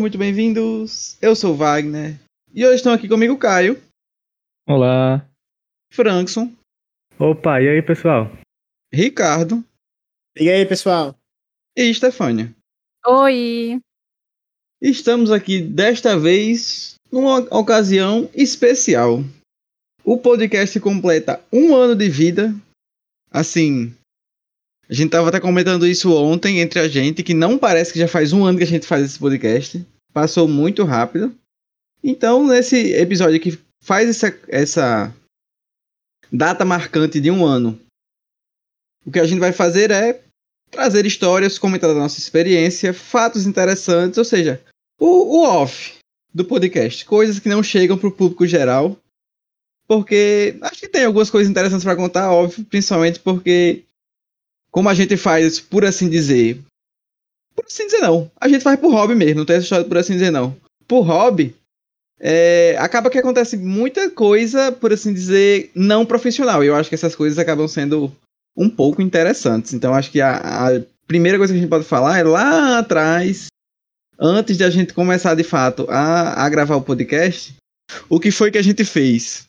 Sejam muito bem-vindos. Eu sou o Wagner. E hoje estão aqui comigo o Caio, Olá. Frankson, Opa, e aí, pessoal? Ricardo E aí, pessoal? e Stefânia. Oi! Estamos aqui desta vez numa ocasião especial. O podcast completa um ano de vida. Assim, a gente tava até comentando isso ontem entre a gente, que não parece que já faz um ano que a gente faz esse podcast. Passou muito rápido. Então, nesse episódio que faz essa, essa data marcante de um ano, o que a gente vai fazer é trazer histórias, comentar da nossa experiência, fatos interessantes, ou seja, o, o off do podcast, coisas que não chegam para o público geral, porque acho que tem algumas coisas interessantes para contar, óbvio, principalmente porque como a gente faz, por assim dizer, por assim dizer não, a gente faz por hobby mesmo, não tem essa história por assim dizer não. Por hobby, é, acaba que acontece muita coisa, por assim dizer, não profissional. E eu acho que essas coisas acabam sendo um pouco interessantes. Então acho que a, a primeira coisa que a gente pode falar é lá atrás, antes de a gente começar de fato a, a gravar o podcast, o que foi que a gente fez?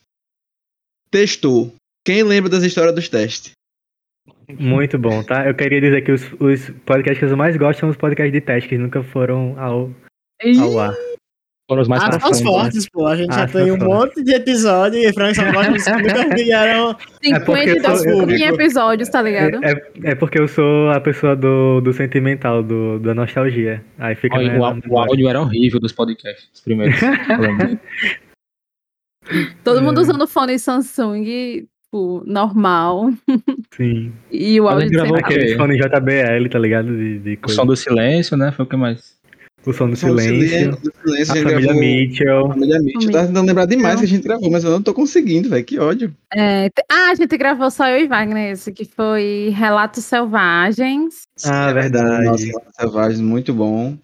Testou. Quem lembra das histórias dos testes? Muito bom, tá? Eu queria dizer que os, os podcasts que eu mais gosto são os podcasts de teste, que nunca foram ao, ao ar. Foram os mais profundos. né? fortes, pô. A gente já Aspas tem um fortes. monte de episódio e Frank só gosta dos que nunca vieram. É porque eu 52 sou- em episódios, tá ligado? É, é, é porque eu sou a pessoa do, do sentimental, do, da nostalgia. Aí fica. Olha, o, á- o áudio era horrível dos podcasts, os primeiros. Todo É. mundo usando fone Samsung, tipo, normal. Sim. E o a áudio gente gravou aquele- fone JBL, tá ligado? De, de o som do silêncio, né? Foi o que mais? O som do Som do silêncio. do silêncio, A a família gravou- Mitchell. Família Mitchell. Tava tentando lembrar demais que a gente gravou, mas eu não tô conseguindo, velho. Que ódio. É, ah, a gente gravou só eu e Wagner, esse que foi Relatos Selvagens. Ah, É verdade. Nossa, Selvagens, muito bom.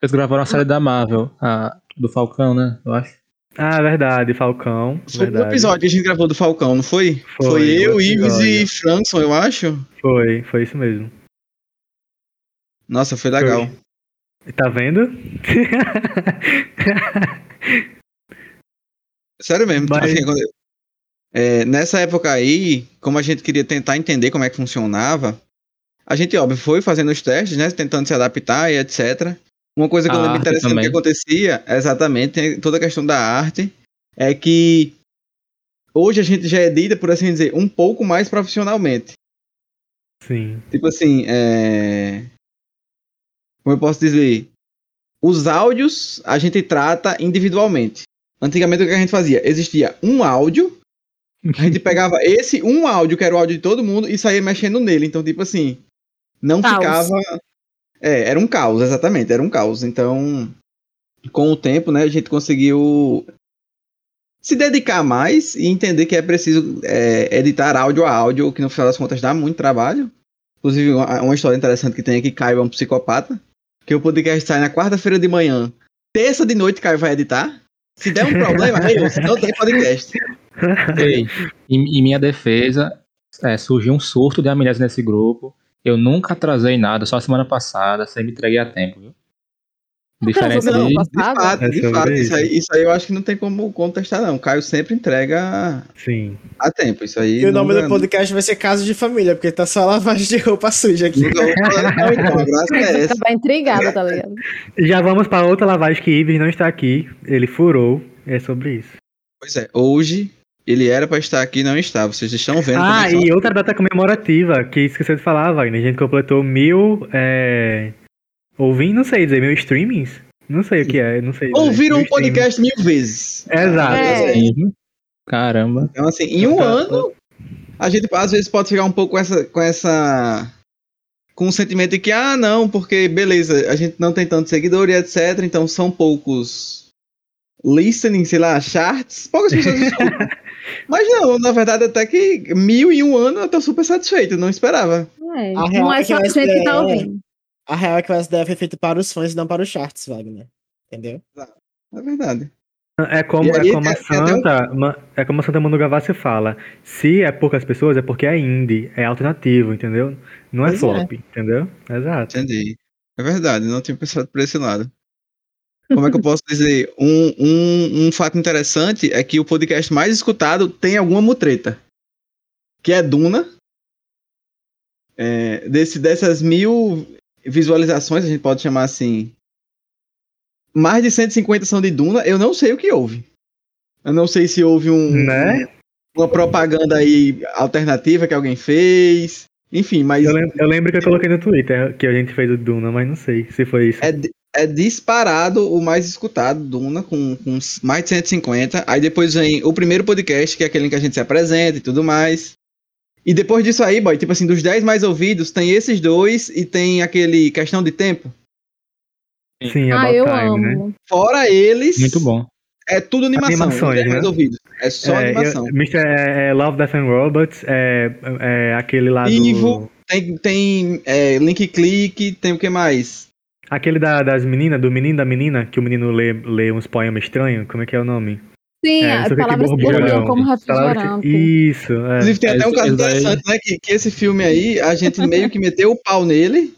Eles gravaram a série da Marvel, a, do Falcão, né? Eu acho. Ah, verdade, Falcão. Foi o verdade. episódio que a gente gravou do Falcão, não foi? Foi, eu, o Ives e. Frankson, eu acho. Foi, foi isso mesmo. Nossa, foi legal. Tá vendo? Sério mesmo. Mas- assim, quando eu- é, nessa época aí, como a gente queria tentar entender como é que funcionava, a gente, óbvio, foi fazendo os testes, né? Tentando se adaptar e etc. Uma coisa que eu A lembro arte interessante que também. acontecia, exatamente, toda a questão da arte, é que hoje a gente já edita, por assim dizer, um pouco mais profissionalmente. Sim. Tipo assim, é... Como eu posso dizer? Os áudios a gente trata individualmente. Antigamente o que a gente fazia? Existia um áudio, a gente pegava esse um áudio, que era o áudio de todo mundo, e saía mexendo nele. Então, tipo assim, não ficava. É, era um caos, exatamente, era um caos. Então, com o tempo, né, a gente conseguiu se dedicar mais e entender que é preciso é, editar áudio a áudio, que no final das contas dá muito trabalho. Inclusive, uma, uma história interessante que tem aqui, Caio é um psicopata, que o podcast sai na quarta-feira de manhã, terça de noite, Caio vai editar. Se der um problema, aí, você não tem podcast. Ei, em, em minha defesa, é, surgiu um surto de amnésia nesse grupo. Eu nunca atrasei nada, só semana passada, sem me entreguei a tempo, viu? Diferente Atrasou de... De fato, É de fato, isso isso. aí, isso aí eu acho que não tem como contestar, não. O Caio sempre entrega Sim. a tempo. Isso aí. E o nome do podcast vai ser Caso de Família, porque tá só lavagem de roupa suja aqui. não, então, a graça é essa. Tava intrigada, tá ligado? Já vamos para outra lavagem que Ives não está aqui. Ele furou. É sobre isso. Pois é, hoje ele era pra estar aqui e não está. Vocês estão vendo. Ah, e outra data comemorativa que esqueceu de falar, Wagner. A gente completou mil. É... Ouvindo, não sei dizer, mil streamings? Não sei o que é, não sei. Ouviram um podcast mil vezes. Exato. É. Caramba. Então, assim, em um ano, a gente às vezes pode ficar um pouco com essa. Com essa com o sentimento de que, ah, não, porque beleza, a gente não tem tanto seguidor e etc. Então são poucos listening, sei lá, charts, poucas pessoas escutam. Mas não, na verdade, até que mil em um ano eu tô super satisfeito, não esperava. É, A real não é é que só a gente que tá ouvindo. A real é que o SDF é feito para os fãs e não para os charts, Wagner. Entendeu? É verdade. É como, E aí é como a um- Santa, ma- é como a Santa Manu Gavassi fala. Se é poucas pessoas, é porque é indie, é alternativo, entendeu? Não é Pois é. flop, entendeu? Exato. Entendi. É verdade, não tinha pensado por esse lado. Como é que eu posso dizer? Um, um, um fato interessante é que o podcast mais escutado tem alguma mutreta. Que é Duna. É, desse, dessas mil visualizações, a gente pode chamar assim. Mais de 150 são de Duna. Eu não sei o que houve. Eu não sei se houve um, Né? uma propaganda aí alternativa que alguém fez. Enfim, mas Eu lembro, eu lembro que eu coloquei no Twitter que a gente fez o Duna, mas não sei se foi isso. é, é disparado o mais escutado, Duna, com, com mais de 150. Aí depois vem o primeiro podcast, que é aquele em que a gente se apresenta e tudo mais. E depois disso aí, boy, tipo assim, dos 10 mais ouvidos, tem esses dois e tem aquele questão de tempo. Sim, Ah, About eu Time, né? amo. Fora eles, Muito bom. é tudo animação. Animações, 10 mais né? ouvidos. É só É, animação. eu, Mr. É, é Love, Death and Robots, é, é aquele lá do... Tem, tem é, link click, tem o que mais? Aquele da- das meninas, do menino da menina, que o menino lê, lê uns poemas estranhos, como é que é o nome? Sim, É, palavras que borbulhão. brilham como refrigerante. Isso, é. Inclusive, tem É, até um caso interessante, né? Que, que esse filme aí, a gente meio que meteu o pau nele.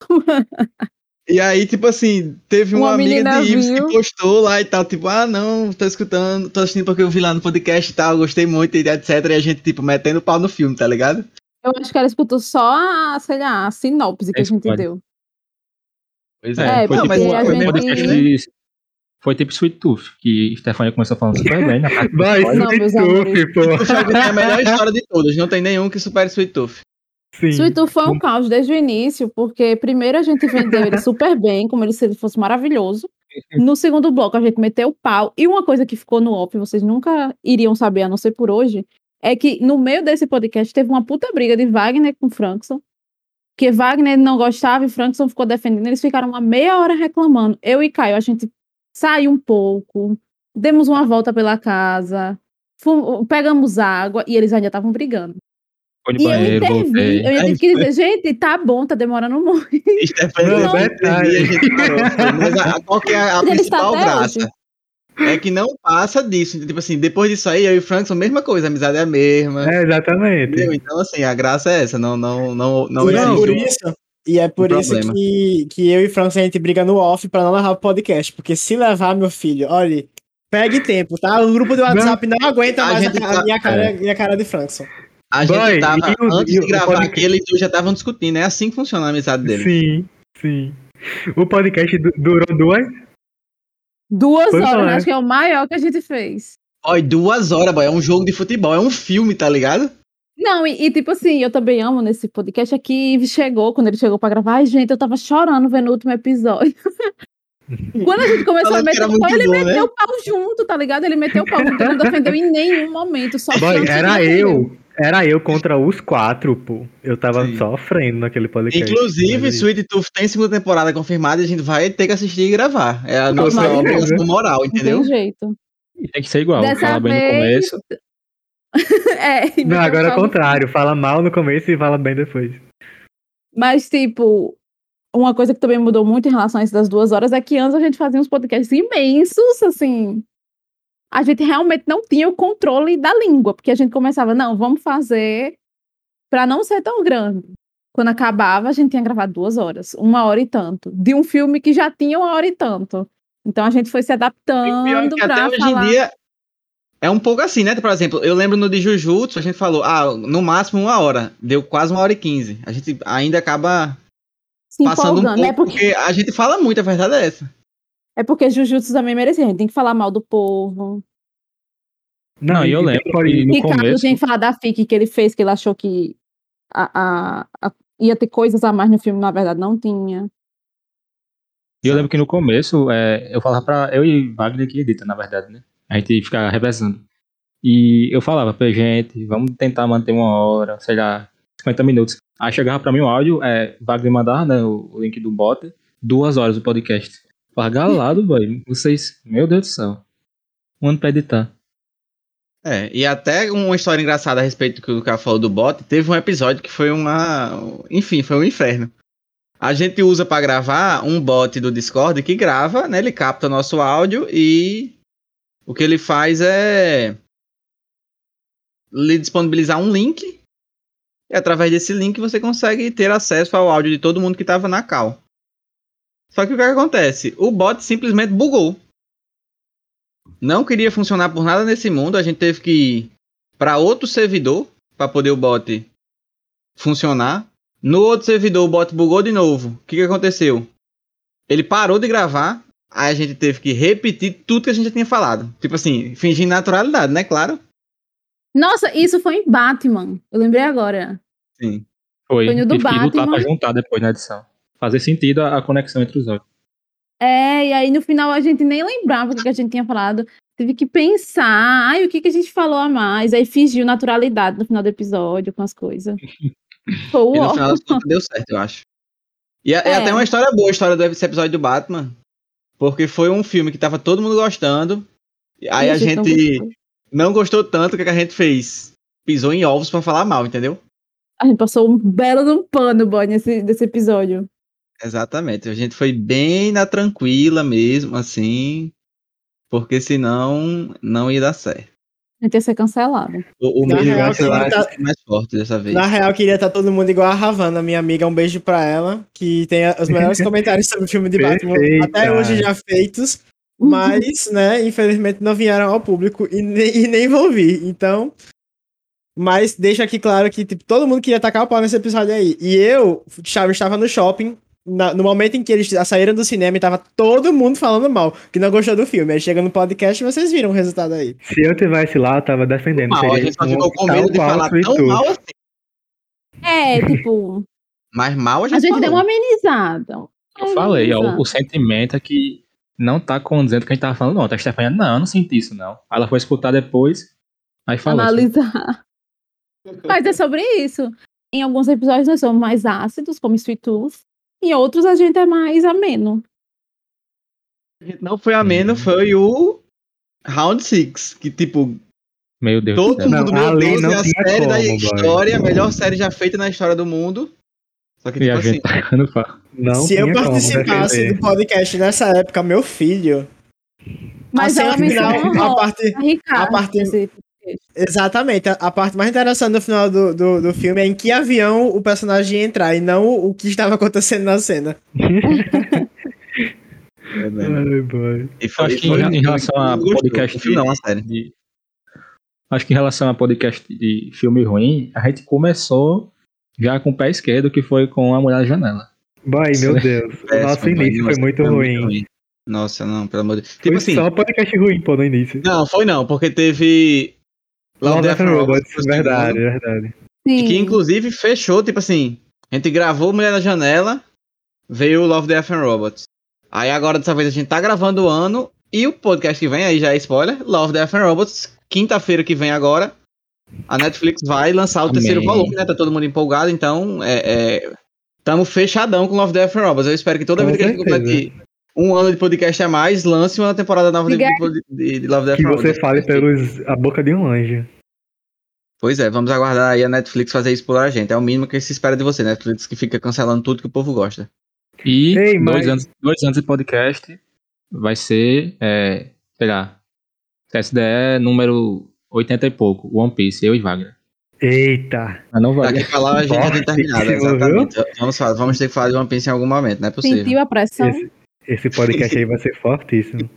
E aí, tipo assim, teve uma, Uma amiga de Ives que postou lá e tal, tipo, ah, não, tô escutando, tô assistindo porque eu vi lá no podcast e tal, gostei muito e etc. E a gente, tipo, metendo o pau no filme, tá ligado? Eu acho que ela escutou só a, sei lá, a sinopse que a Isso gente pode. deu. Pois É, foi, não, tipo, foi gente- podcast de- foi tipo Sweet Tooth, que Stefania começou falando super bem na parte Vai, Sweet. Tooth, pô. Sweet Tooth tem a melhor história de todas, não tem nenhum que supere Sweet Tooth. Sim. Sweet Tooth foi um caos desde o início, porque primeiro a gente vendeu ele super bem, como ele se ele fosse maravilhoso. No segundo bloco a gente meteu o pau. E uma coisa que ficou no off, vocês nunca iriam saber, a não ser por hoje, é que no meio desse podcast teve uma puta briga de Wagner com Frankson. Que Wagner não gostava e Frankson ficou defendendo. Eles ficaram uma meia hora reclamando. Eu e Caio, a gente saiu um pouco, demos uma volta pela casa, pegamos água e eles ainda estavam brigando. E eu banheiro, intervi, voltei. eu tive que dizer, gente, tá bom, tá demorando muito. Não, eu detalhe. entendi, a gente parou, mas a, qual que é a, principal graça? hoje. É que não passa disso. Tipo assim, depois disso aí, eu e o Frankson, mesma coisa, a amizade é a mesma. É, exatamente. Entendeu? Então, assim, a graça é essa, não, não, não, não e é existe por isso, e é por um isso problema. que, que eu e Franco a gente briga no off pra não levar o podcast. Porque se levar, meu filho, olha, pegue tempo, tá? O grupo do WhatsApp não, aguenta A mais a, gente a tá- minha, cara, minha cara de Frankson. A gente Boy, tava, e o- antes e de o gravar podcast? aqui, eles já estavam discutindo. É assim que funciona a amizade deles. Sim, sim. O podcast du- durou duas. Duas Pois horas, é. né? acho que é o maior que a gente fez. Olha, duas horas, boy. É um jogo de futebol, é um filme, tá ligado? Não, e, e, tipo assim, eu também amo nesse podcast é que Ives chegou, quando ele chegou pra gravar, ai, gente, eu tava chorando vendo o último episódio. quando a gente começou Falando a meter o pau, ele bom, né? meteu o pau junto, tá ligado? Ele meteu o pau junto, ele não defendeu em nenhum momento, só Boy, era eu. Era eu contra os quatro, pô. Eu tava Sim. sofrendo naquele podcast. Inclusive, Mas- Sweet Tooth tem segunda temporada confirmada e a gente vai ter que assistir e gravar. É a Com nossa obrigação moral, Não entendeu? tem jeito. E tem que ser igual. Dessa Fala bem no vez- começo. é, Não, meteu agora é o contrário. Fala mal no começo e fala bem depois. Mas, tipo, uma coisa que também mudou muito em relação a isso das duas horas é que antes a gente fazia uns podcasts imensos, assim. A gente realmente não tinha o controle da língua, porque a gente começava, não, vamos fazer pra não ser tão grande. Quando acabava, a gente tinha gravado duas horas, uma hora e tanto, de um filme que já tinha uma hora e tanto. Então a gente foi se é adaptando até pra hoje falar. em dia é um pouco assim, né? Por exemplo, eu lembro no de Jujutsu, a gente falou, ah, no máximo uma hora. Deu quase uma hora e quinze. A gente ainda acaba se passando um empolgando, pouco, né? Porque, porque a gente fala muito, a verdade é essa. É porque Jujutsu também merecia, a gente tem que falar mal do povo. Não, e eu lembro que no Ricardo começo. tem que falar da FIC que ele fez, que ele achou que a, a- a- ia ter coisas a mais no filme, na verdade não tinha. E eu lembro que no começo, é, eu falava pra. Eu e Wagner que edita, na verdade, né? A gente ficava revezando. E eu falava pra gente, vamos tentar manter uma hora, sei lá, 50 minutos. Aí chegava pra mim o áudio, é, Wagner mandava, né, o, o link do bot, duas horas o podcast. Falava, galado, boy, vocês, meu Deus do céu. Um ano pra editar. É, e até uma história engraçada a respeito do que o cara falou do bot, teve um episódio que foi uma. Enfim, foi um inferno. A gente usa pra gravar um bot do Discord que grava, né? Ele capta nosso áudio e o que ele faz é lhe disponibilizar um link. E através desse link você consegue ter acesso ao áudio de todo mundo que estava na call. Só que o que acontece? O bot simplesmente bugou. Não queria funcionar por nada nesse mundo. A gente teve que ir para outro servidor para poder o bot funcionar. No outro servidor o bot bugou de novo. O que, que aconteceu? Ele parou de gravar. Aí a gente teve que repetir tudo que a gente já tinha falado. Tipo assim, fingir naturalidade, né? Claro. Nossa, isso foi em Batman. Eu lembrei agora. Sim. Foi. Foi no do que lutar Batman. pra juntar depois na edição. Fazer sentido a, a conexão entre os áudios. É, e aí no final a gente nem lembrava o que, a gente tinha falado. Teve que pensar, ai, o que, que a gente falou a mais? Aí fingiu naturalidade no final do episódio com as coisas. Foi E no o final das contas deu certo, eu acho. E é, é É. até uma história boa a história desse episódio do Batman. Porque foi um filme que tava todo mundo gostando. e Aí a gente não gostou tanto, o que que a gente fez? Pisou em ovos pra falar mal, entendeu? A gente passou um belo um pano, boy, nesse, desse episódio. Exatamente. A gente foi bem na tranquila mesmo, assim. Porque senão não ia dar certo. A gente ia ser cancelado. O, o Na medo real, vai ser queria tá- mais forte dessa vez. Na real, queria estar todo mundo igual a Ravana, minha amiga. Um beijo pra ela, que tem os melhores comentários sobre o filme de Batman Perfeita. até hoje já feitos. Uhum. Mas, né, infelizmente não vieram ao público e nem, e nem vão vir. Então. Mas deixa aqui claro que tipo, todo mundo queria tacar o pau nesse episódio aí. E eu, Chaves, estava no shopping. Na- no momento em que eles saíram do cinema e tava todo mundo falando mal, que não gostou do filme. Aí chega no podcast e vocês viram o resultado aí. Se eu tivesse lá, eu tava defendendo. Mal, a gente só ficou com medo de falar tão Tooth. mal assim. É, tipo, Mas mal a gente, a gente falou. deu uma amenizada. Eu falei, ó, o sentimento é que não tá condizendo com o que a gente tava falando, não. A Stefania, não, eu não senti isso, não. Aí ela foi escutar depois, aí falou. assim, analisar. Mas é sobre isso. Em alguns episódios nós somos mais ácidos, como Sweet Tooth. Em outros a gente é mais ameno. A gente não foi ameno, foi o Round 6. Que, tipo, Meu Deus todo do céu. mundo, Não, meu Deus, não é a série da como, boy. história, a melhor série já feita na história do mundo. Só que, E tipo a assim, pau. Não Se eu como participasse do podcast nessa época, meu filho. Mas a é uma cena menção final, a a Ricardo. a parte- esse- Exatamente. A, parte mais interessante do final do, do, do filme é em que avião o personagem ia entrar e não o que estava acontecendo na cena. é, né? Ai, boy. E foi, Acho que foi em, relação a podcast filme não, a série. de- Acho que em relação a podcast de filme ruim, a gente começou já com o pé esquerdo, que foi com a Mulher da Janela. Boy, meu Deus. O Péssimo, nosso início foi Nossa, muito ruim. Nossa, não, pelo amor de Deus. Foi Tipo assim, só podcast ruim, pô, no início. não, foi não, porque teve. Love, Death and Robots, foi o verdade, segundo, verdade. E que Sim. inclusive fechou, tipo assim, a gente gravou Mulher na Janela, veio o Love, Death and Robots. Aí agora dessa vez a gente tá gravando o ano e o podcast que vem aí já é spoiler, Love, Death and Robots, quinta-feira que vem agora, a Netflix vai lançar o Amém. terceiro volume, né? Tá todo mundo empolgado, então é, é, tamo fechadão com Love, Death and Robots. Eu espero que toda Com vez que a gente complete um ano de podcast a mais, lance uma temporada nova de, de, de, de Love, Death Que você fale pelos a boca de um anjo. Pois é, vamos aguardar aí a Netflix fazer isso por a gente. É o mínimo que se espera de você, Netflix que fica cancelando tudo que o povo gosta. E Ei, dois, mas- anos, dois anos de podcast vai ser, é, sei lá, CSDE número 80 e pouco, One Piece, eu e Wagner. Eita. Mas não vai. Daqui pra lá a gente já tem terminado, exatamente. Vamos, vamos ter que falar de One Piece em algum momento, não é possível. Sentiu a pressão? Esse, esse podcast aí vai ser fortíssimo.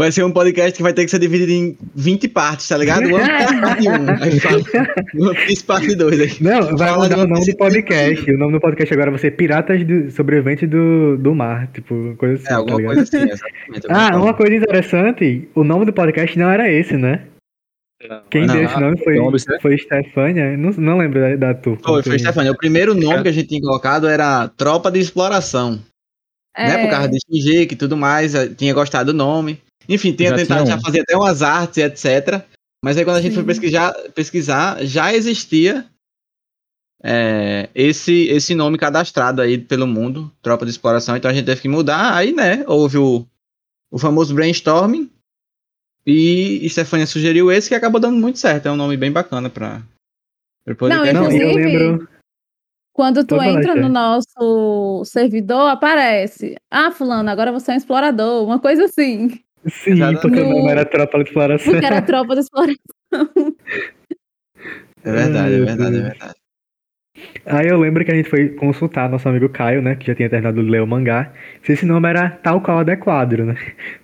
Vai ser um podcast que vai ter que ser dividido em 20 partes, tá ligado? Piece parte 1, aí fala One Piece parte 2 aí. Não, vai Fala mudar o nome do podcast. O nome do podcast agora vai ser Piratas do, Sobreviventes do, do Mar. Tipo, coisa assim. É, tá alguma ligado? coisa assim, exatamente. Ah, uma coisa interessante, o nome do podcast não era esse, né? Quem Não, deu esse nome foi, nome, foi Stefania. Não, não lembro da, da turma. Foi, foi Stefania. O primeiro nome que a gente tinha colocado era Tropa de Exploração. É, né? Por causa de XG e tudo mais, eh, tinha gostado do nome. Enfim, tinha Já tentado tinha já fazer até umas artes, etc. Mas aí quando a gente foi Sim. pesquisar, pesquisar já existia é, esse, esse nome cadastrado aí pelo mundo, Tropa de Exploração, então a gente teve que mudar. Aí, né, houve o, o famoso brainstorming e Stefania sugeriu esse que acabou dando muito certo. É um nome bem bacana pra, pra podcast. Não, eu Inclusive, lembro. Quando tu Pode entra no nosso servidor, aparece. Ah, fulano, agora você é um explorador. Uma coisa assim. Sim, Exatamente. porque o No- nome era Tropa de Exploração. Porque era tropa de exploração. É verdade, é verdade, é verdade. Aí eu lembro que a gente foi consultar nosso amigo Caio, né? Que já tinha terminado de ler o mangá. Se esse nome era tal qual adequado, né?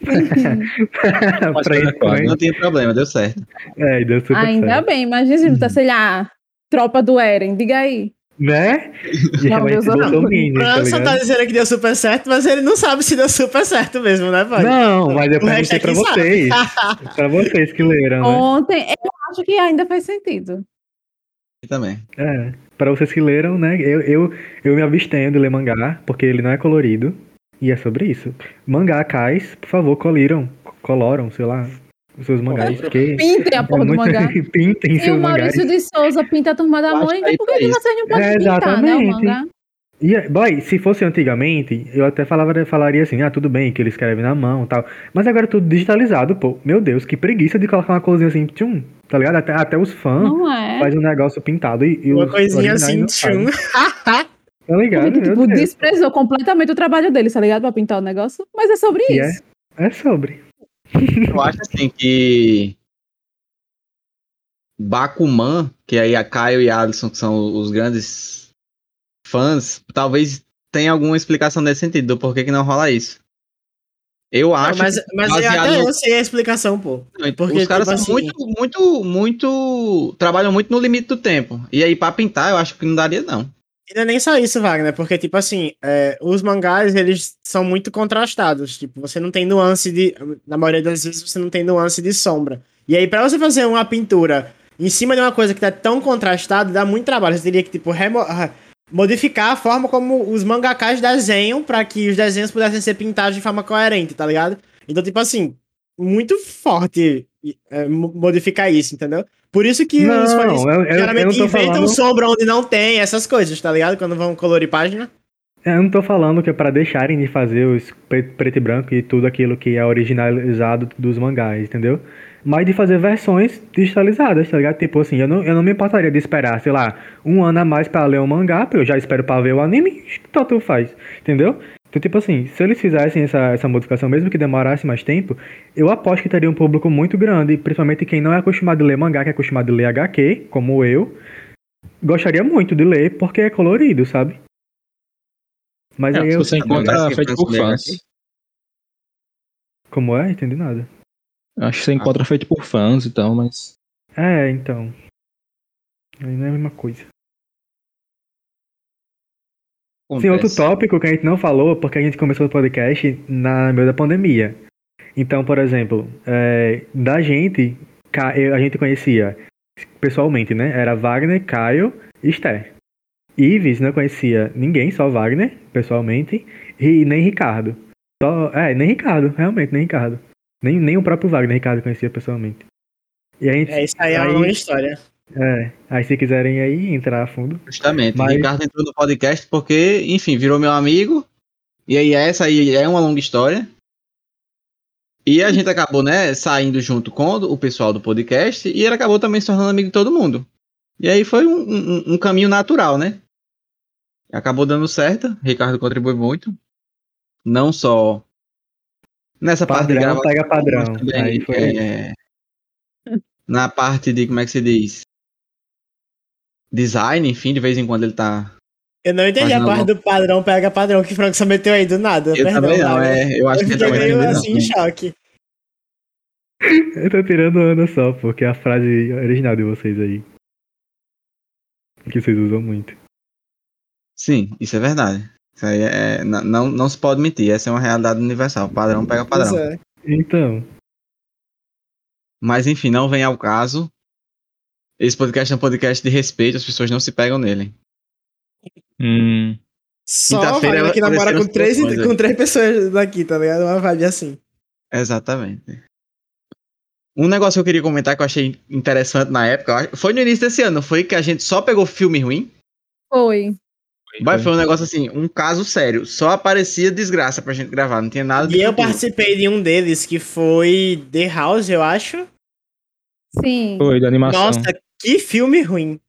Pra adequado. né? Não tinha problema, deu certo. É, deu super Ainda certo. bem, imagina se tá, sei lá, tropa do Eren, diga aí. Né? E Não, Deus, não. Bolsonaro, O tá ligado? tá dizendo que deu super certo, mas ele não sabe se deu super certo mesmo, né, pai? Não, mas eu perguntei é pra vocês. pra vocês que leram, né? Ontem, eu acho que ainda faz sentido. E também. É, pra vocês que leram, né? Eu, eu, eu me abstenho de ler mangá, porque ele não é colorido. E é sobre isso. Mangá cais, por favor, coliram. Coloram, sei lá, os seus mangás. Porque Pintem a é porra do muito- mangá. Pintem E seus o mangás. Maurício de Souza pinta a turma da Eu Mônica, que é por que, vocês não podem É, pintar, né, o mangá? E, boy, se fosse antigamente, eu até falava, falaria assim, ah, tudo bem, que ele escreve na mão e tal. Mas agora é tudo digitalizado, pô. Meu Deus, que preguiça de colocar uma coisinha assim, tchum, tá ligado? Até, até os fãs é. fazem um negócio pintado e, e Uma os coisinha assim, tchum. Tá ligado? Porque, Meu tipo, Deus. desprezou completamente o trabalho dele, tá ligado? Pra pintar o negócio. Mas é sobre E é, isso. é sobre. Eu acho assim que. Bakuman, que aí a Caio e a Alisson, que são os grandes fãs, talvez tenha alguma explicação nesse sentido, do porquê que não rola isso. Eu Não, acho mas, que mas eu baseado até no- eu sei a explicação, pô. porque, os caras tipo são assim- muito, muito, muito. trabalham muito no limite do tempo. E aí, pra pintar, eu acho que não daria, não. E não é nem só isso, Wagner, porque, tipo assim, é, os mangás, eles são muito contrastados. Tipo, você não tem nuance de. Na maioria das vezes, você não tem nuance de sombra. E aí, pra você fazer uma pintura em cima de uma coisa que tá tão contrastada, dá muito trabalho. Você teria que, tipo, remo- ah, modificar a forma como os mangakás desenham pra que os desenhos pudessem ser pintados de forma coerente, tá ligado? Então, tipo assim, muito forte é, mo- modificar isso, entendeu? Por isso que Não, os fãs geralmente inventam falando. sombra onde não tem, essas coisas, tá ligado? Quando vão colorir página. Eu não tô falando que é pra deixarem de fazer os pre- preto e branco e tudo aquilo que é originalizado dos mangás, entendeu? Mas de fazer versões digitalizadas, tá ligado? Tipo assim, eu não, eu não me importaria de esperar, sei lá, um ano a mais pra ler o mangá, porque eu já espero pra ver o anime, tu faz, entendeu? Então, tipo assim, se eles fizessem essa, essa modificação, mesmo que demorasse mais tempo, eu aposto que teria um público muito grande, principalmente quem não é acostumado a ler mangá, que é acostumado a ler HQ, como eu, gostaria muito de ler porque é colorido, sabe? Mas É, aí se eu. você encontra que feito por fãs. Como é? Entendi nada. Acho que você encontra feito por fãs e tal, mas. É, então. Aí não é a mesma coisa. Tem outro Acontece. tópico que a gente não falou, porque a gente começou o podcast na meio da pandemia. Então, por exemplo, é, da gente, a gente conhecia pessoalmente, né? Era Wagner, Caio e Esther. Ives não conhecia ninguém, só Wagner, pessoalmente, e nem Ricardo. Só, é, nem Ricardo, realmente, nem Ricardo. Nem, nem o próprio Wagner Ricardo conhecia pessoalmente. E a gente, É, isso aí é uma Aí- longa história. É, aí se quiserem aí entrar a fundo. Justamente. Mas- O Ricardo entrou no podcast porque, enfim, virou meu amigo. E aí essa aí é uma longa história. E a gente acabou, né, saindo junto com o pessoal do podcast. E ele acabou também se tornando amigo de todo mundo. E aí foi um, um- um caminho natural, né? Acabou dando certo. Ricardo contribui muito. Não só nessa parte de Padrão gravação, pega padrão. também, Aí foi- é, na parte de, como é que se diz? Design, enfim, de vez em quando ele tá Eu não entendi a não, parte do padrão pega padrão que o Franco só meteu aí do nada. Eu Perdão, também não, é. Eu acho Eu que fiquei também meio não. assim em choque. Eu tô tirando onda só, porque é a frase original de vocês aí. Que vocês usam muito. Sim, isso é verdade. Isso aí é. Não, não se pode mentir, essa é uma realidade universal. Padrão pega padrão. Pois é. Então, Mas enfim, não vem ao caso. Esse podcast é um podcast de respeito, as pessoas não se pegam nele. Hum. Só Wagner que namora com três, com três pessoas daqui, tá ligado? Uma vibe assim. Exatamente. Um negócio que eu queria comentar que eu achei interessante na época, foi no início desse ano, foi que a gente só pegou filme ruim. Foi. Mas foi um negócio assim, um caso sério. Só aparecia desgraça pra gente gravar, não tinha nada de E eu participei de um deles que foi The House, eu acho. Sim. Foi da animação. Nossa, que filme ruim.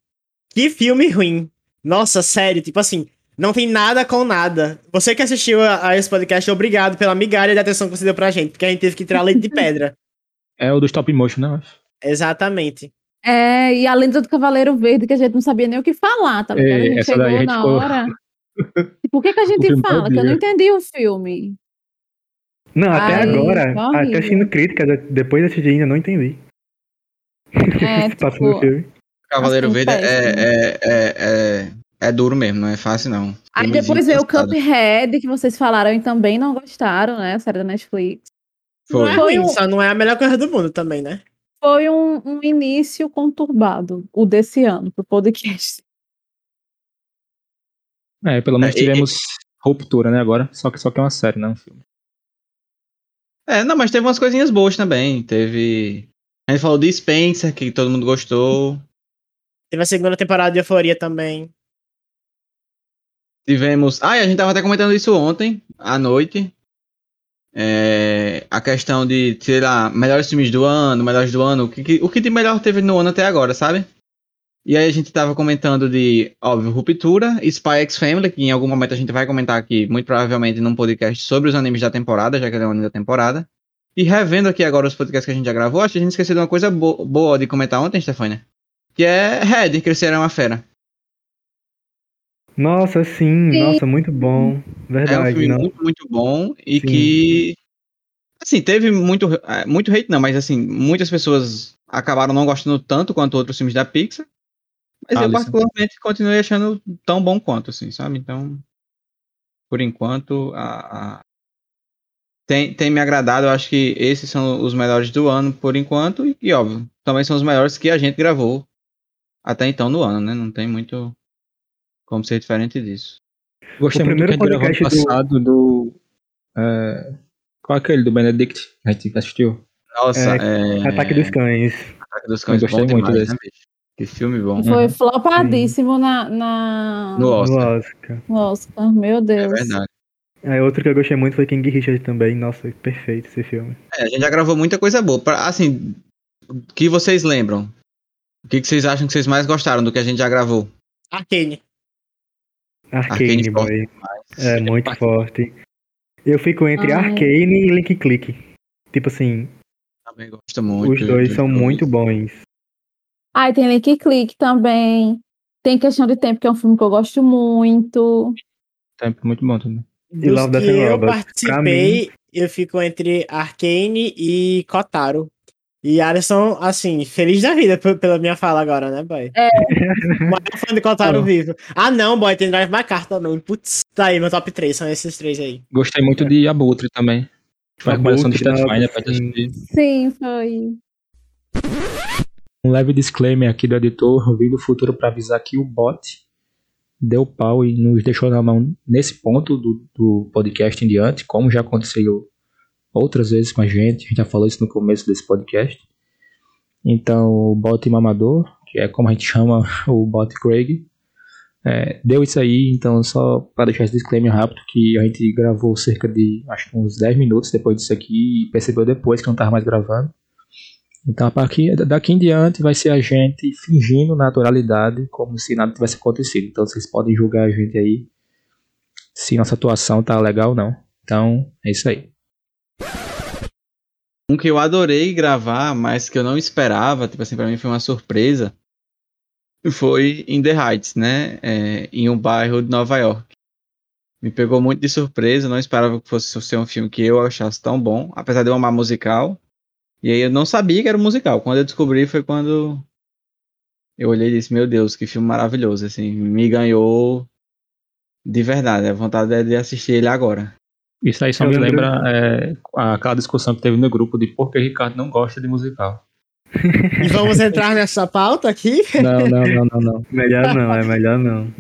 Que filme ruim. Nossa, sério, tipo assim, não tem nada com nada. Você que assistiu a, a esse podcast, obrigado pela migalha de atenção que você deu pra gente, porque a gente teve que tirar leite de pedra. É o do stop motion, né? Exatamente. É, e a lenda do Cavaleiro Verde, que a gente não sabia nem o que falar, tá ligado? É, a gente essa chegou gente na ficou- hora. E por que, que a gente fala? Que eu não entendi o filme. Não, até Ai, agora, até assistindo críticas, depois de assistir ainda não entendi. É, passa no tipo, filme. Cavaleiro Assim, Verde é, é, é, é, é duro mesmo, não é fácil não. Aí depois veio o. Cuphead, que vocês falaram e também não gostaram, né? A série da Netflix. Não é Foi. Foi ruim, um- só não é a melhor coisa do mundo também, né? Foi um, um início conturbado, o desse ano, pro podcast. É, pelo menos É, e- tivemos ruptura, né, agora. Só que só que é uma série, não é um filme. É, não, mas teve umas coisinhas boas também. Teve. A gente falou de Spencer, que todo mundo gostou. Teve a segunda temporada de Euforia também. Tivemos. Ah, a gente tava até comentando isso ontem, à noite. É, a questão de, sei lá, melhores filmes do ano, melhores do ano, o que, que- o que de melhor teve no ano até agora, sabe? E aí a gente tava comentando de, óbvio, Ruptura, Spy X Family, que em algum momento a gente vai comentar aqui, muito provavelmente num podcast sobre os animes da temporada, já que ele é um anime da temporada. E revendo aqui agora os podcasts que a gente já gravou, acho que a gente esqueceu de uma coisa bo- boa de comentar ontem, Stefania. Que é Red, Crescer é uma Fera. Nossa, sim, Sim. nossa, muito bom. É um Verdade, filme não. muito, muito bom e Sim. que. Assim, teve muito, é, muito hate, não, mas assim, muitas pessoas acabaram não gostando tanto quanto outros filmes da Pixar. Mas eu, Alison. particularmente, continuei achando tão bom quanto, assim, sabe? Então, por enquanto, a, a- Tem, tem me agradado. Eu acho que esses são os melhores do ano, por enquanto. E, e, óbvio, também são os melhores que a gente gravou até então no ano, né? Não tem muito como ser diferente disso. Gostei O muito do que a gente primeiro gravou do- passado do. é, qual é aquele do Benedict? A gente assistiu. Nossa, é... Ataque dos Cães. Ataque dos Cães, Eu gostei muito demais, desse. né, bicho? Que filme bom. Foi flopadíssimo na, na... No Oscar. No Oscar. no Oscar. Meu É Deus. verdade. Aí outro que eu gostei muito foi King Richard também. Nossa, perfeito esse filme. É, a gente já gravou muita coisa boa. Pra, assim, o que vocês lembram? O que, que vocês acham que vocês mais gostaram do que a gente já gravou? Arcane. Arcane, Arcane boy. É muito forte. Eu fico entre. Arcane e Link Click. Tipo assim, Também gosto muito. os dois são dois. muito bons. Ai, tem Link Click também. Tem Questão de Tempo, que é um filme que eu gosto muito. Tempo muito bom também. E Love, Dos Death que and eu participei, eu fico entre Arcane e Kotaro. E Alisson, assim, feliz da vida pela minha fala agora, né, boy? É. O maior fã de Kotaro Ah. vivo. Ah, não, boy, tem Drive My Car também. Putz, tá aí, meu top 3, são esses três aí. Gostei muito de Abutre também. Foi a Abutre, Stefania nossa, pra gente sim. assistir. Sim, foi. Um leve disclaimer aqui do editor, eu vim do futuro para avisar que o bot deu pau e nos deixou na mão nesse ponto do, do podcast em diante, como já aconteceu outras vezes com a gente, a gente já falou isso no começo desse podcast. Então, o bot mamador, que é como a gente chama o bot Craig, é, deu isso aí, então só para deixar esse disclaimer rápido, que a gente gravou cerca de, acho que uns 10 minutos depois disso aqui e percebeu depois que não estava mais gravando. Então, daqui em diante, vai ser a gente fingindo naturalidade, como se nada tivesse acontecido. Então, vocês podem julgar a gente aí se nossa atuação tá legal ou não. Então, é isso aí. Um que eu adorei gravar, mas que eu não esperava, tipo assim, pra mim foi uma surpresa, foi In The Heights, né? É, em um bairro de Nova York. Me pegou muito de surpresa, não esperava que fosse ser um filme que eu achasse tão bom, apesar de eu amar musical. E aí eu não sabia que era um musical. Quando eu descobri foi quando eu olhei e disse, meu Deus, que filme maravilhoso, assim, me ganhou de verdade. A vontade é de assistir ele agora. Isso aí só Eu me lembro- lembra é, aquela discussão que teve no grupo de por que Ricardo não gosta de musical. E vamos entrar nessa pauta aqui? Não, não, não, não, não. Melhor não, é melhor não.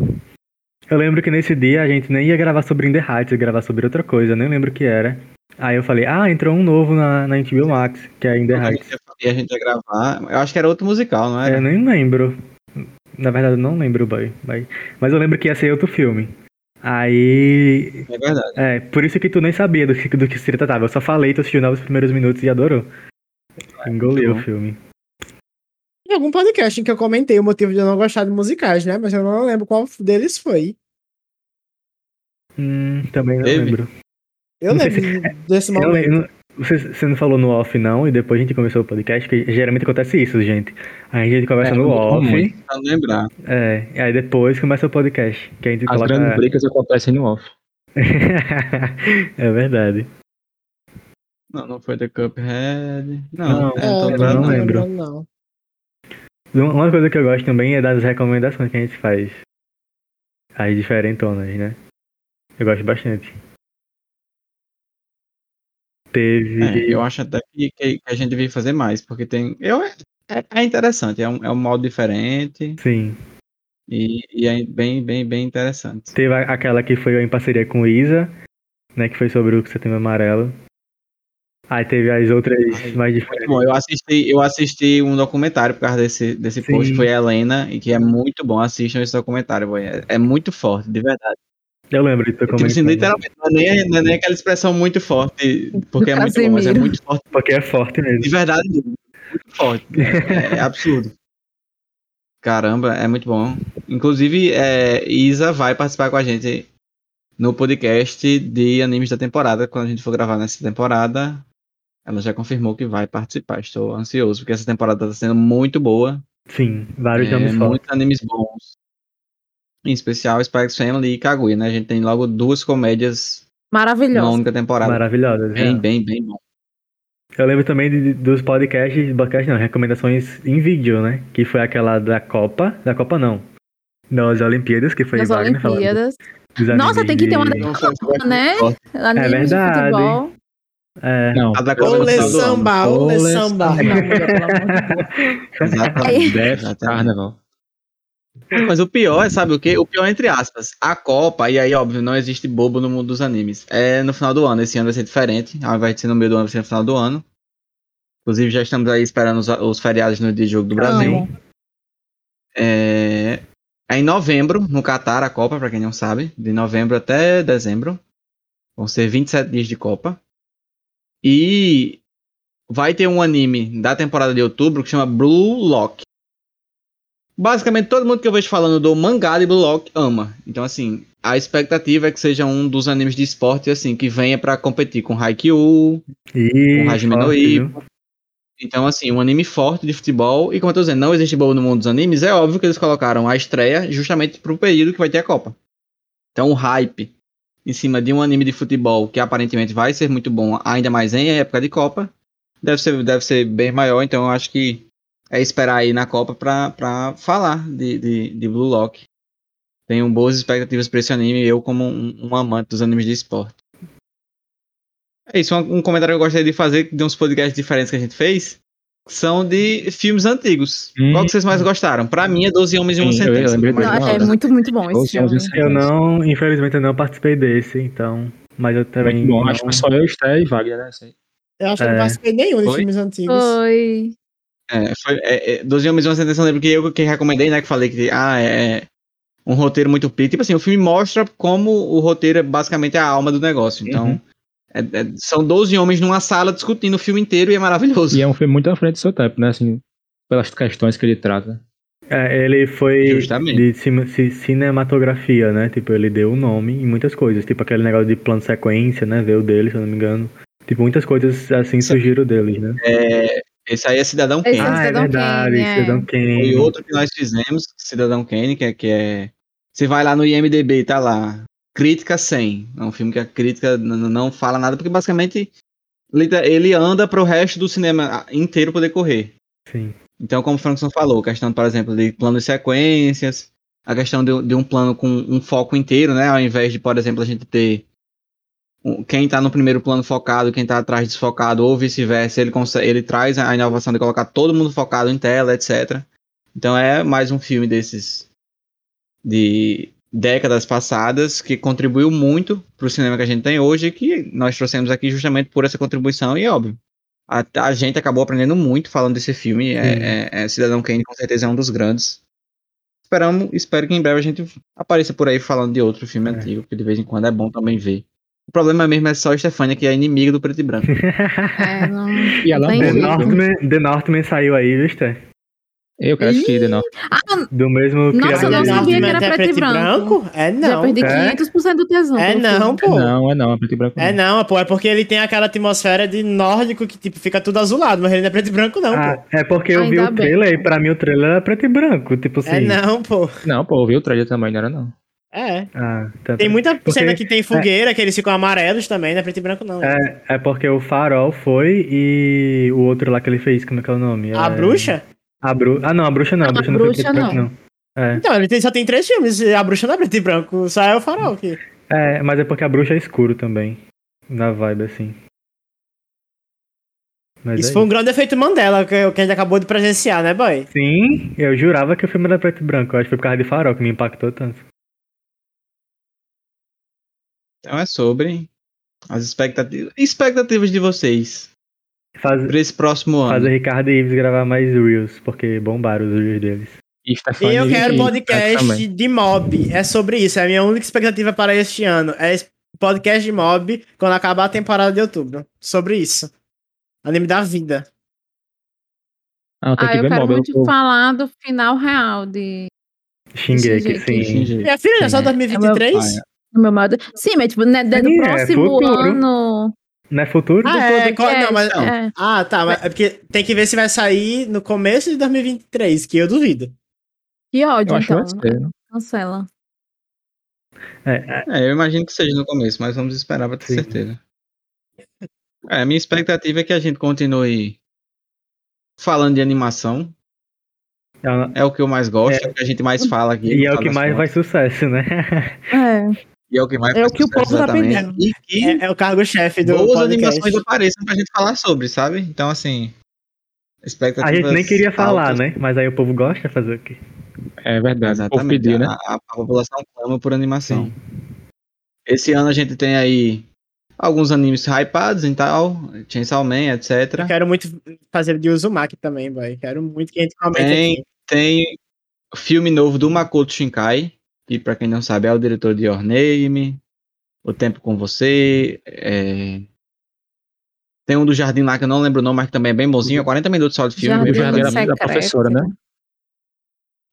Eu lembro que nesse dia a gente nem ia gravar sobre In The Heights, ia gravar sobre outra coisa, eu nem lembro o que era. Aí eu falei, ah, entrou um novo na, na HBO Max, que é In The Heights. e a gente ia gravar, eu acho que era outro musical, não era? Eu nem lembro. Na verdade, eu não lembro, boy. Mas mas eu lembro que ia ser outro filme. Aí. É verdade. É, por isso que tu nem sabia do que, do que se tratava. Eu só falei, tu assistiu os primeiros minutos e adorou. Engoliu bom. o filme. Em algum podcast em que eu comentei o motivo de eu não gostar de musicais, né? Mas eu não lembro qual deles foi. Hum, também não Teve? lembro. Eu Não lembro desse Eu, momento. eu não, Você, você não falou no off, não, e depois a gente começou o podcast, que geralmente acontece isso, gente. A gente conversa É, no off. Pra lembrar. é, e aí depois começa o podcast, que a gente As coloca... grandes brigas acontecem no off. é verdade. Não, não foi The Cuphead. Não, Não, é, eu tô não lembrando. lembro. Não. Uma coisa que eu gosto também é das recomendações que a gente faz. As diferentonas, né? Eu gosto bastante. Teve. É, eu acho até que, que a gente devia fazer mais, porque tem. Eu, é, é interessante, é um, é um modo diferente Sim. e, e é bem, bem, bem interessante. Teve aquela que foi em parceria com o Isa, né? Que foi sobre o Setembro Amarelo. Aí teve as outras Ai, mais diferentes. bom, eu assisti, eu assisti um documentário por causa desse, desse Sim. post, foi a Helena, e que é muito bom, assistam esse documentário, boy, é, é muito forte, de verdade. Eu lembro de tu Tipo assim, literalmente, não é, nem, não é nem aquela expressão muito forte, porque é muito bom, mas é muito forte, Porque é forte mesmo. de verdade, mesmo, muito forte, é, é absurdo. Caramba, é muito bom. Inclusive, é, Isa vai participar com a gente no podcast de animes da temporada, quando a gente for gravar nessa temporada. Ela já confirmou que vai participar. Estou ansioso, porque essa temporada está sendo muito boa. Sim, vários É, fortes. muitos animes bons. Em especial Spikes Family e Kaguya, né? A gente tem logo duas comédias na Maravilhoso. única temporada. Maravilhosas. Bem, real. bem, bem bom. Eu lembro também de- dos podcasts, podcast não, recomendações em vídeo, né? Que foi aquela da Copa, da Copa não, das Olimpíadas, que foi Nas Wagner falando Olimpíadas. Nossa, tem que ter uma de- foi- foi- né? De verdade. futebol. É, Não. A da Copa final do ano. samba, ole Ole samba. De. Def Exatamente. Carnaval. Mas o pior é, sabe o quê? O pior é entre aspas. A Copa, e aí, óbvio, não existe bobo no mundo dos animes. É no final do ano. Esse ano vai ser diferente. Ao invés de ser no meio do ano, vai ser no final do ano. Inclusive, já estamos aí esperando os, os feriados no dia de jogo do Brasil. É, é em novembro, no Catar, a Copa, pra quem não sabe. De novembro até dezembro. Vão ser 27 dias de Copa. E vai ter um anime da temporada de outubro que chama Blue Lock. Basicamente, todo mundo que eu vejo falando do mangá de Blue Lock ama. Então, assim, a expectativa é que seja um dos animes de esporte, assim, que venha pra competir com Haikyuu, E Com Hajime no Ippo. então, assim, um anime forte de futebol. E como eu tô dizendo, não existe bobo no mundo dos animes. É óbvio que eles colocaram a estreia justamente pro período que vai ter a Copa. Então, o hype em cima de um anime de futebol que aparentemente vai ser muito bom, ainda mais em época de Copa, deve ser, deve ser bem maior. Então, eu acho que é esperar aí na Copa pra, pra falar de, de, de Blue Lock. Tenho boas expectativas pra esse anime, eu como um, um amante dos animes de esporte. É isso, um, um comentário que eu gostaria de fazer de uns podcasts diferentes que a gente fez. São de filmes antigos. Hum. Qual que vocês mais gostaram? Pra mim é 12 Homens e uma eu Sentença. Não, gosto. é muito, muito bom esse filme. Eu não, infelizmente, eu não participei desse, então. Mas eu também. Muito bom. não- Acho que só eu, Sté e Wagner, né? Eu acho que eu É. não participei nenhum de Foi? filmes antigos. Foi. É, foi, é, é, 12 Homens e uma Sentença, eu lembro que eu que recomendei, né? Que falei que ah, é um roteiro muito pico. Tipo assim, o filme mostra como o roteiro é basicamente a alma do negócio. Então, Uhum. é- é- são 12 homens numa sala discutindo o filme inteiro e é maravilhoso. E é um filme muito à frente do seu tempo, né? Assim, pelas questões que ele trata. É, ele foi Justamente. de cima- ci- cinematografia, né? Tipo, ele deu o nome em muitas coisas. Tipo, aquele negócio de plano sequência, né? Veio dele, se eu não me engano. Tipo, muitas coisas assim Sim. surgiram deles, né? Esse aí é Cidadão Esse Kane. é Ah, é Cidadão verdade, Kane, é. Cidadão Kane. Foi outro que nós fizemos, Cidadão Kane, que é, que é. Você vai lá no IMDB, tá lá. Crítica 100. É um filme que a crítica não fala nada, porque basicamente ele anda pro resto do cinema inteiro poder correr. Sim. Então, como o Frankson falou, questão, por exemplo, de plano de sequências, a questão de, de um plano com um foco inteiro, né? Ao invés de, por exemplo, a gente ter quem tá no primeiro plano focado, quem tá atrás desfocado, ou vice-versa, ele, consegue- ele traz a inovação de colocar todo mundo focado em tela, etc. Então é mais um filme desses de décadas passadas que contribuiu muito pro cinema que a gente tem hoje, que nós trouxemos aqui justamente por essa contribuição, e óbvio. A, a gente acabou aprendendo muito falando desse filme. É, é- é Cidadão Kane com certeza é um dos grandes. Esperamos, espero que em breve a gente apareça por aí falando de outro filme É. antigo, que de vez em quando é bom também ver. O problema mesmo é só a Stefania, que é inimiga do preto e branco. É, não, E ela The. Northman, The Northman saiu aí, viu, Sté? Eu quero assistir de novo. Do mesmo Nossa, criador eu não sabia que era é preto e branco. É Já não. perdi É? 500% do tesão. É não, filme. pô. Não, é não, é preto e branco. É não. pô, é porque ele tem aquela atmosfera de nórdico que, tipo, fica tudo azulado, mas ele não é preto e branco, não, Ah, pô. é porque eu vi Ainda o bem. trailer e pra mim o trailer era preto e branco. Tipo assim. É não, pô. Não, pô, eu vi o trailer também, não era não. É. Ah, tá, Tem muita Porque- cena que tem fogueira, que eles ficam amarelos também, não é preto e branco, não. É, é porque o Farol foi e o outro lá que ele fez, como é que é o nome? A É- bruxa? A bru... Ah, não, a bruxa não. A a bruxa não foi bruxa preto e branco, não. não. É. Então, ele tem- só tem três filmes, a bruxa não é preto e branco, só é o farol aqui. é, mas é porque a bruxa é escuro também. Na vibe, assim. Mas Isso é foi um grande efeito Mandela, que, que a gente acabou de presenciar, né, boy? Sim, eu jurava que o filme era preto e branco. Eu acho que foi por causa de Farol que me impactou tanto. Então é sobre as expectativas, expectativas de vocês Faz... para esse próximo ano. Fazer Ricardo e Ives gravar mais Reels, porque bombaram os Reels deles. E E eu quero e- podcast também. de mob. É sobre isso. É a minha única expectativa para este ano. É podcast de mob quando acabar a temporada de outubro. Sobre isso. Anime da vida. Ah, Ah, que eu quero móvel. muito pô. falar do final real de. Jeito. sim. Minha filha, é só Sim. 2023? do meu modo. Sim, mas tipo, né, do Sim, é próximo futuro. ano. Não é futuro? Ah, é, qual- não, mas- Não. é. Ah, tá. Mas é porque tem que ver se vai sair no começo de 2023, que eu duvido. Que ódio, Eu então. vai né? Cancela. É, é, É, eu imagino que seja no começo, mas vamos esperar para ter Sim. certeza. É, a minha expectativa é que a gente continue falando de animação. é É o que eu mais gosto, é, o que a gente mais fala aqui. E é o que mais contas. faz sucesso, né? É. E é o que mais É o que o povo tá pedindo. E que É, é o cargo-chefe do boas podcast. animações apareçam pra gente falar sobre, sabe? Então, assim. A gente nem queria falar, altas. né? Mas aí o povo gosta de fazer o quê? É verdade. O povo Exatamente. pediu, né? a, a população clama por animação. Esse ano a gente tem aí alguns animes hypados e tal, Chainsaw Man, Eu etc. quero muito fazer de Uzumaki também, boy. Quero muito que a gente comente Tem, aqui. tem filme novo do Makoto Shinkai, que pra quem não sabe é o diretor de Your Name, O Tempo com Você, é, tem um do Jardim lá que eu não lembro o nome, mas que também é bem bonzinho, é 40 minutos só de filme. Jardim Jardim bacaninho. da- da professora, né?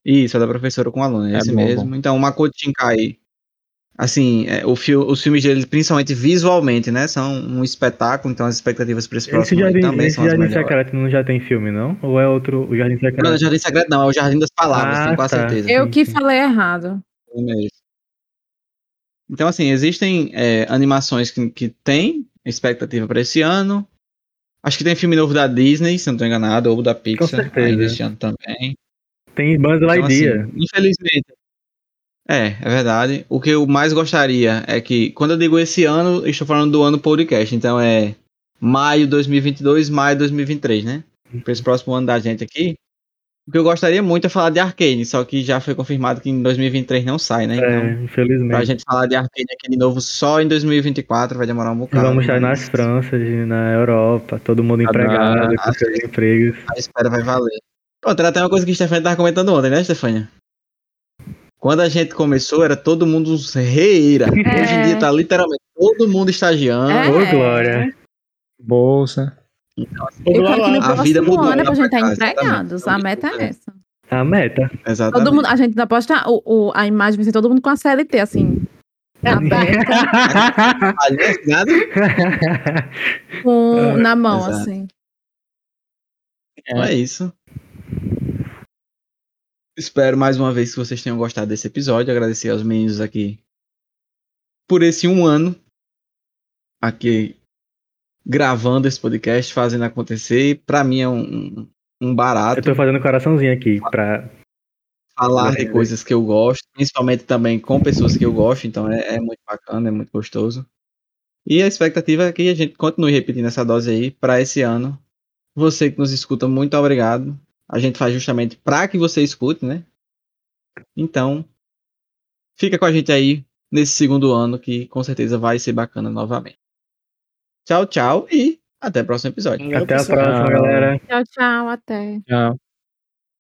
Isso, é da professora com aluno, é É esse bom, mesmo. Então, o Makoto Shinkai, assim, é, o fil os filmes dele, principalmente visualmente, né, são um espetáculo, então as expectativas para esse Esse próximo ano jardim, também esse são as jardim secreto não já tem filme, não? Ou é outro, o Jardim Secreto? Não, não é Jardim Secreto não, é o Jardim das Palavras, Ah, tenho quase tá. certeza. Eu Sim, que sim. falei errado. Então, assim, existem é, animações que, que tem expectativa para esse ano. Acho que tem filme novo da Disney, se não estou enganado, ou da Pixar, certeza. ainda esse ano também. Tem Buzz Então, Lightyear. assim, infelizmente. É, é verdade. O que eu mais gostaria é que, quando eu digo esse ano, estou falando do ano podcast. Então é maio 2022, maio 2023, né? Para esse próximo ano da gente aqui. O que eu gostaria muito é falar de Arcane, só que já foi confirmado que em 2023 não sai, né? Então, é, pra infelizmente. gente falar de Arcane aqui de novo só em 2024 vai demorar um E bocado. vamos estar mas nas Franças, na Europa, todo mundo empregado, Ah, com seus empregos. A espera vai valer. Pronto, era até uma coisa que a Stefania tava comentando ontem, né, Stefania? Quando a gente começou, era todo mundo uns reira. É. Hoje em dia tá literalmente todo mundo estagiando. É. Ô, Glória. Bolsa. Eu quero que no A vida mudou ano é lá pra gente pra estar cá, empregados. A meta é essa. A meta. Exatamente. Todo mundo, a gente ainda posta o, o- a imagem, vai ser todo mundo com a CLT, assim, aberta, com, na mão, Exato. assim. Então é isso. Espero mais uma vez que vocês tenham gostado desse episódio. Agradecer aos meninos aqui por esse um ano aqui gravando esse podcast, fazendo acontecer. Pra mim é um, um barato. Eu tô fazendo coraçãozinho aqui pra. falar de coisas que eu gosto, principalmente também com pessoas que eu gosto, então é, é muito bacana, é muito gostoso. E a expectativa é que a gente continue repetindo essa dose aí para esse ano. Você que nos escuta, muito obrigado. A gente faz justamente para que você escute, né? Então, fica com a gente aí nesse segundo ano que com certeza vai ser bacana novamente. Tchau, tchau e até o próximo episódio. Até a próxima, galera. Tchau, tchau, até. Tchau.